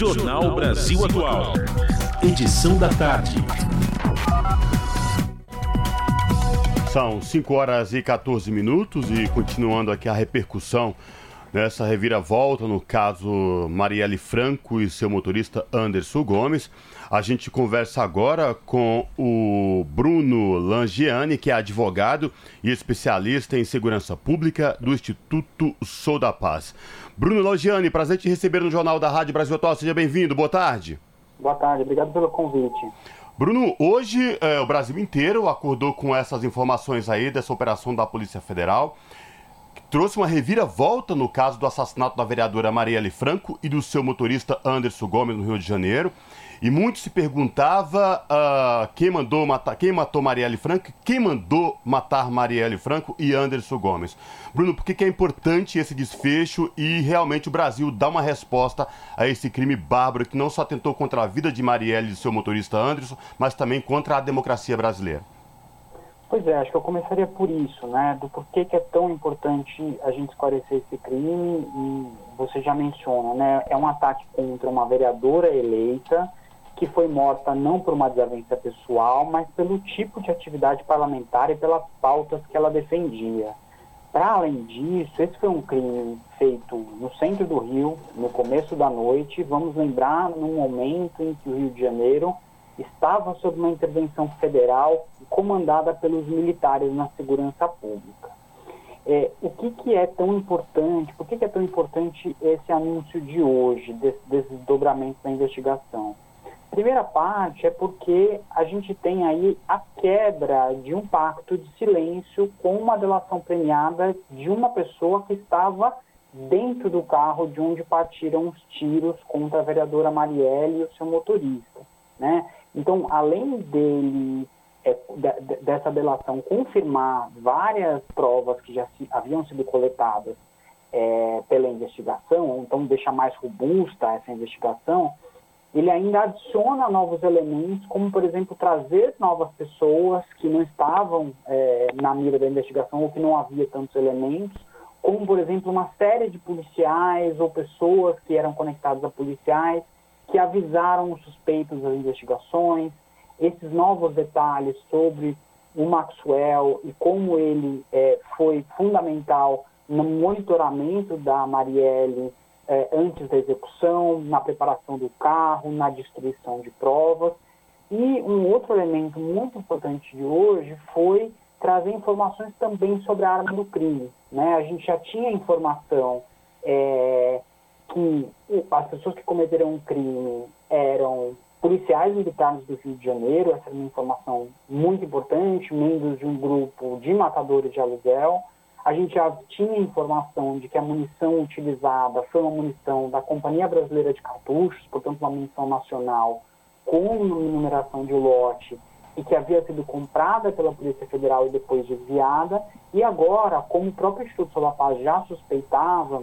Jornal Brasil Atual. Edição da tarde. São 5 horas e 14 minutos e continuando aqui a repercussão nessa reviravolta no caso Marielle Franco e seu motorista Anderson Gomes. A gente conversa agora com o Bruno Langiani, que é advogado e especialista em segurança pública do Instituto Sou da Paz. Bruno Langiani, prazer te receber no Jornal da Rádio Brasil Atual. Seja bem-vindo. Boa tarde. Boa tarde, obrigado pelo convite. Bruno, hoje é, o Brasil inteiro acordou com essas informações aí dessa operação da Polícia Federal trouxe uma reviravolta no caso do assassinato da vereadora Marielle Franco e do seu motorista Anderson Gomes no Rio de Janeiro. E muito se perguntava uh, quem mandou matar, quem matou Marielle Franco, quem mandou matar Marielle Franco e Anderson Gomes. Bruno, por que, que é importante esse desfecho e realmente o Brasil dá uma resposta a esse crime bárbaro que não só tentou contra a vida de Marielle e seu motorista Anderson, mas também contra a democracia brasileira? Pois é, acho que eu começaria por isso, né? Do porquê que é tão importante a gente esclarecer esse crime e você já menciona, né? É um ataque contra uma vereadora eleita que foi morta não por uma desavença pessoal, mas pelo tipo de atividade parlamentar e pelas pautas que ela defendia. Para além disso, esse foi um crime feito no centro do Rio, no começo da noite. Vamos lembrar num momento em que o Rio de Janeiro estava sob uma intervenção federal comandada pelos militares na segurança pública. É, o que, que é tão importante, por que, que é tão importante esse anúncio de hoje, desse, desses dobramentos da investigação? Primeira parte é porque a gente tem aí a quebra de um pacto de silêncio com uma delação premiada de uma pessoa que estava dentro do carro de onde partiram os tiros contra a vereadora Marielle e o seu motorista. Né? Então, além dele, é, de, dessa delação, confirmar várias provas que já se, haviam sido coletadas é, pela investigação, então deixa mais robusta essa investigação, ele ainda adiciona novos elementos, como, por exemplo, trazer novas pessoas que não estavam é, na mira da investigação ou que não havia tantos elementos, como, por exemplo, uma série de policiais ou pessoas que eram conectadas a policiais que avisaram os suspeitos das investigações, esses novos detalhes sobre o Maxwell e como ele é, foi fundamental no monitoramento da Marielle é, antes da execução, na preparação do carro, na destruição de provas. E um outro elemento muito importante de hoje foi trazer informações também sobre a arma do crime. Né? A gente já tinha informação é, que as pessoas que cometeram um crime eram policiais militares do Rio de Janeiro, essa é uma informação muito importante, membros de um grupo de matadores de aluguel. A gente já tinha informação de que a munição utilizada foi uma munição da Companhia Brasileira de Cartuchos, portanto uma munição nacional com numeração de lote e que havia sido comprada pela Polícia Federal e depois desviada. E agora, como o próprio Instituto Solar Paz já suspeitava,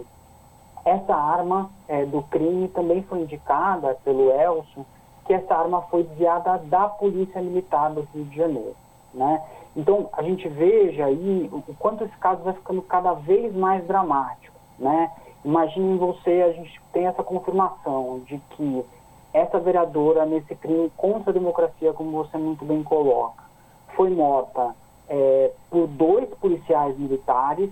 essa arma é, do crime também foi indicada pelo Elson, que essa arma foi desviada da Polícia Militar do Rio de Janeiro. Né? Então, a gente veja aí o, quanto esse caso vai ficando cada vez mais dramático. Né? Imagine você, a gente tem essa confirmação de que essa vereadora, nesse crime contra a democracia, como você muito bem coloca, foi morta é, por dois policiais militares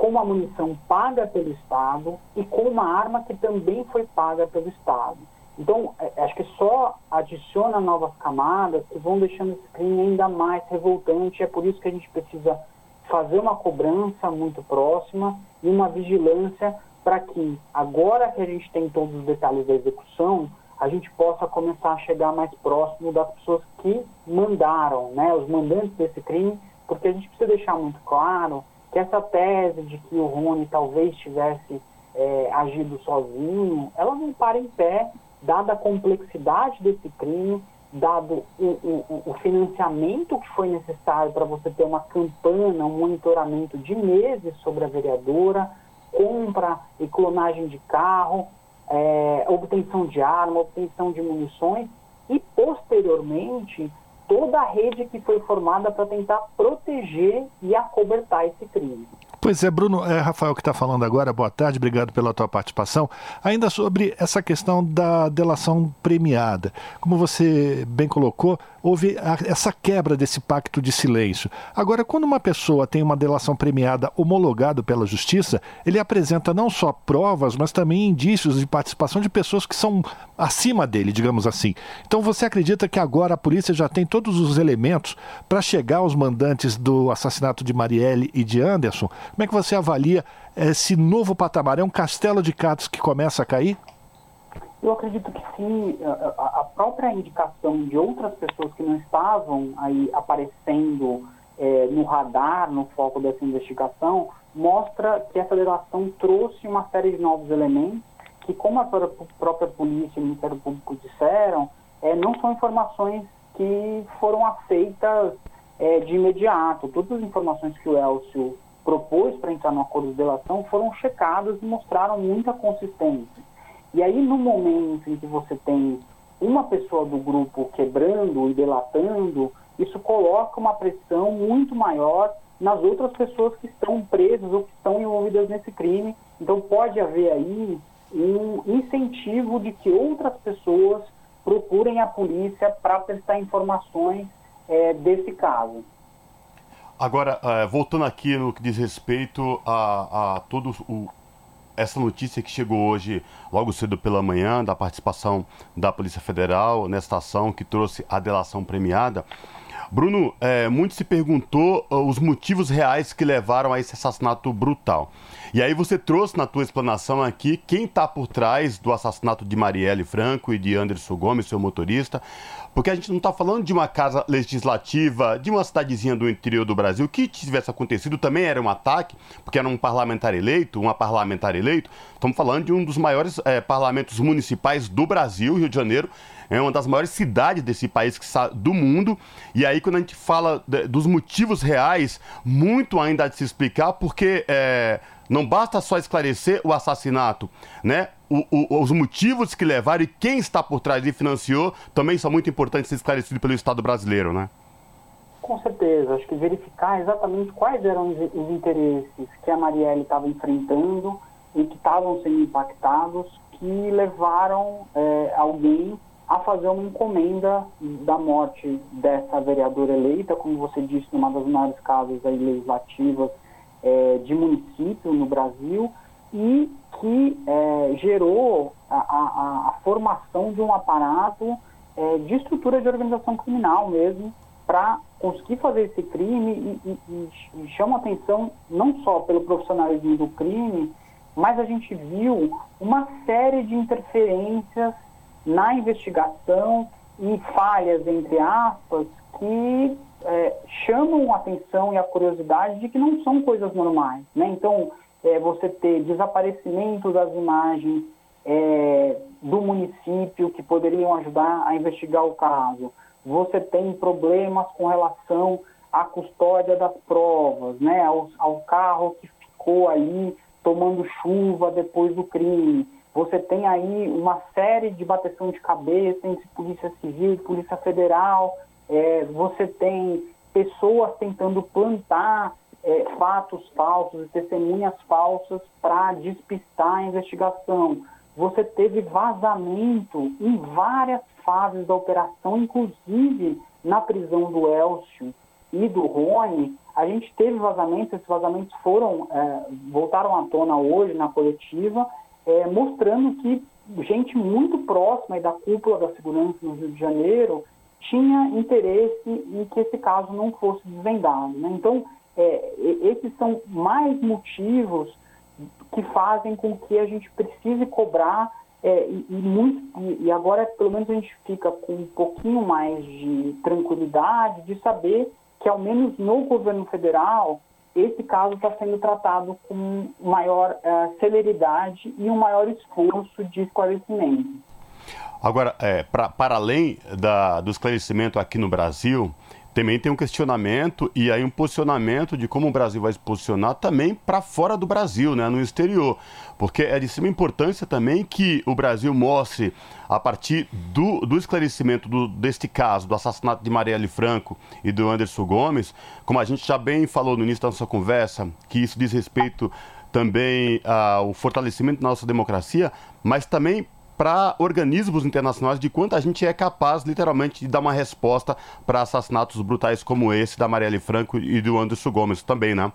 com uma munição paga pelo Estado e com uma arma que também foi paga pelo Estado. Então, é, acho que só adiciona novas camadas que vão deixando esse crime ainda mais revoltante. É por isso que a gente precisa fazer uma cobrança muito próxima e uma vigilância para que, agora que a gente tem todos os detalhes da execução, a gente possa começar a chegar mais próximo das pessoas que mandaram, né, os mandantes desse crime, porque a gente precisa deixar muito claro que essa tese de que o Rony talvez tivesse é, agido sozinho, ela não para em pé, dada a complexidade desse crime, dado o, o, o financiamento que foi necessário para você ter uma campanha, um monitoramento de meses sobre a vereadora, compra e clonagem de carro, é, obtenção de arma, obtenção de munições, e posteriormente toda a rede que foi formada para tentar proteger e acobertar esse crime. Pois é, Bruno, é Rafael que está falando agora. Boa tarde, obrigado pela tua participação. Ainda sobre essa questão da delação premiada. Como você bem colocou, houve a, essa quebra desse pacto de silêncio. Agora, quando uma pessoa tem uma delação premiada homologada pela justiça, ele apresenta não só provas, mas também indícios de participação de pessoas que são acima dele, digamos assim. Então, você acredita que agora a polícia já tem todos os elementos para chegar aos mandantes do assassinato de Marielle e de Anderson? Como é que você avalia esse novo patamar? É um castelo de cartas que começa a cair? Eu acredito que sim. A própria indicação de outras pessoas que não estavam aí aparecendo é, no radar, no foco dessa investigação, mostra que essa delação trouxe uma série de novos elementos que, como a própria polícia e o Ministério Público disseram, é, não são informações que foram aceitas é, de imediato. Todas as informações que o Elcio propôs para entrar no acordo de delação foram checadas e mostraram muita consistência. E aí, no momento em que você tem uma pessoa do grupo quebrando e delatando, isso coloca uma pressão muito maior nas outras pessoas que estão presas ou que estão envolvidas nesse crime. Então, pode haver aí um incentivo de que outras pessoas procurem a polícia para prestar informações é, desse caso. Agora, uh, voltando aqui no que diz respeito a, a todo o, essa notícia que chegou hoje, logo cedo pela manhã, da participação da Polícia Federal nesta ação que trouxe a delação premiada. Bruno, é, muito se perguntou uh, os motivos reais que levaram a esse assassinato brutal. E aí você trouxe na tua explanação aqui quem está por trás do assassinato de Marielle Franco e de Anderson Gomes, seu motorista, porque a gente não está falando de uma casa legislativa, de uma cidadezinha do interior do Brasil, que tivesse acontecido também era um ataque, porque era um parlamentar eleito, uma parlamentar eleito. Estamos falando de um dos maiores é, parlamentos municipais do Brasil, Rio de Janeiro, é uma das maiores cidades desse país que do mundo. E aí, quando a gente fala de, dos motivos reais, muito ainda de se explicar, porque é, não basta só esclarecer o assassinato, né? O, o, os motivos que levaram e quem está por trás e financiou também são muito importantes ser esclarecidos pelo Estado brasileiro, né? Com certeza. Acho que verificar exatamente quais eram os interesses que a Marielle estava enfrentando e que estavam sendo impactados que levaram é, alguém a fazer uma encomenda da morte dessa vereadora eleita, como você disse, numa das maiores casas legislativas é, de município no Brasil e que é, gerou a, a, a, formação de um aparato é, de estrutura de organização criminal mesmo para conseguir fazer esse crime e, e, e chama atenção não só pelo profissionalismo do crime, mas a gente viu uma série de interferências na investigação e falhas, entre aspas, que é, chamam a atenção e a curiosidade de que não são coisas normais. Né? Então, é, você ter desaparecimento das imagens é, do município que poderiam ajudar a investigar o caso, você tem problemas com relação à custódia das provas, né? ao, ao carro que ficou ali tomando chuva depois do crime. Você tem aí uma série de bateção de cabeça entre Polícia Civil e Polícia Federal é, você tem pessoas tentando plantar é, fatos falsos e testemunhas falsas para despistar a investigação. Você teve vazamento em várias fases da operação, inclusive na prisão do Elcio e do Rony. A gente teve vazamentos, esses vazamentos foram, é, voltaram à tona hoje na coletiva, é, mostrando que gente muito próxima da cúpula da segurança no Rio de Janeiro tinha interesse em que esse caso não fosse desvendado. Né? Então, é, esses são mais motivos que fazem com que a gente precise cobrar é, e, e, muito, e, e agora pelo menos a gente fica com um pouquinho mais de tranquilidade de saber que ao menos no governo federal esse caso está sendo tratado com maior uh, celeridade e um maior esforço de esclarecimento. Agora, é, pra, para além da, do esclarecimento aqui no Brasil, também tem um questionamento e aí um posicionamento de como o Brasil vai se posicionar também para fora do Brasil, né, no exterior. Porque é de extrema importância também que o Brasil mostre, a partir do, do esclarecimento do, deste caso, do assassinato de Marielle Franco e do Anderson Gomes, como a gente já bem falou no início da nossa conversa, que isso diz respeito também ao fortalecimento da nossa democracia, mas também para organismos internacionais de quanto a gente é capaz, literalmente, de dar uma resposta para assassinatos brutais como esse da Marielle Franco e do Anderson Gomes também, né?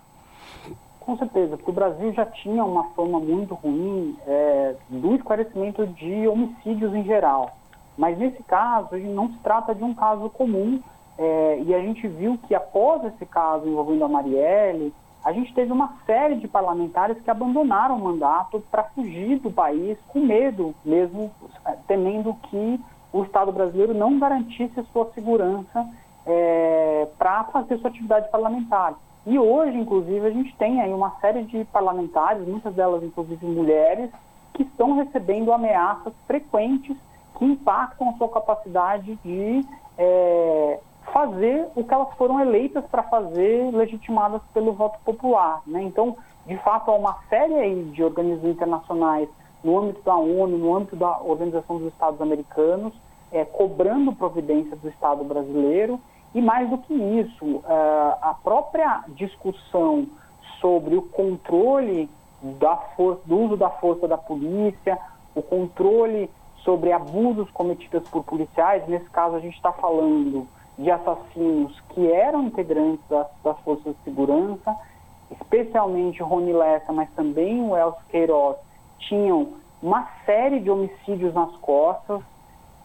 Com certeza, porque o Brasil já tinha uma forma muito ruim é, do esclarecimento de homicídios em geral. Mas nesse caso, não se trata de um caso comum, é, e a gente viu que após esse caso envolvendo a Marielle, a gente teve uma série de parlamentares que abandonaram o mandato para fugir do país com medo, mesmo é, temendo que o Estado brasileiro não garantisse sua segurança é, para fazer sua atividade parlamentar. E hoje, inclusive, a gente tem aí uma série de parlamentares, muitas delas, inclusive, mulheres, que estão recebendo ameaças frequentes que impactam a sua capacidade de é, fazer o que elas foram eleitas para fazer, legitimadas pelo voto popular. Né? Então, de fato, há uma série de organismos internacionais no âmbito da ONU, no âmbito da Organização dos Estados Americanos, é, cobrando providência do Estado brasileiro. E mais do que isso, uh, a própria discussão sobre o controle da força, do uso da força da polícia, o controle sobre abusos cometidos por policiais, nesse caso a gente está falando de assassinos que eram integrantes das, das forças de segurança, especialmente Rony Lessa, mas também o Elcio Queiroz, tinham uma série de homicídios nas costas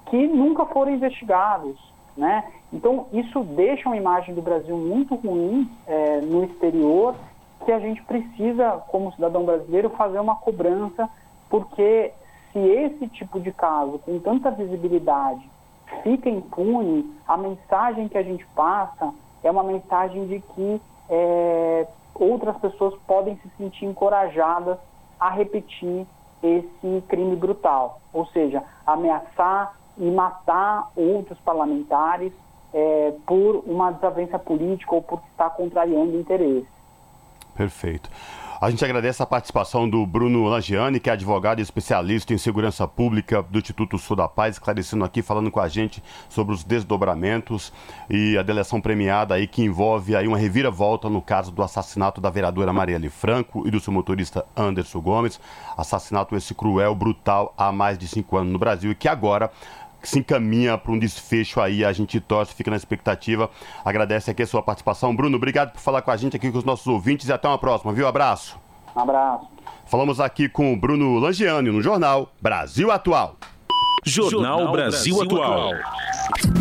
que nunca foram investigados. Né? Então, isso deixa uma imagem do Brasil muito ruim é, no exterior, que a gente precisa, como cidadão brasileiro, fazer uma cobrança, porque se esse tipo de caso, com tanta visibilidade, fica impune, a mensagem que a gente passa é uma mensagem de que é, outras pessoas podem se sentir encorajadas a repetir esse crime brutal, ou seja, ameaçar e matar outros parlamentares é, por uma desavença política ou por estar contrariando interesse. Perfeito. A gente agradece a participação do Bruno Langiani, que é advogado e especialista em segurança pública do Instituto Sul da Paz, esclarecendo aqui, falando com a gente sobre os desdobramentos e a delação premiada aí que envolve aí uma reviravolta no caso do assassinato da vereadora Marielle Franco e do seu motorista Anderson Gomes. Assassinato esse cruel, brutal, há mais de cinco anos no Brasil e que agora se encaminha para um desfecho aí. A gente torce, fica na expectativa. Agradece aqui a sua participação. Bruno, obrigado por falar com a gente aqui com os nossos ouvintes e até uma próxima, viu? Abraço. Um abraço. Falamos aqui com o Bruno Langiani no jornal Brasil Atual. Jornal, jornal Brasil, Brasil, Atual. Atual.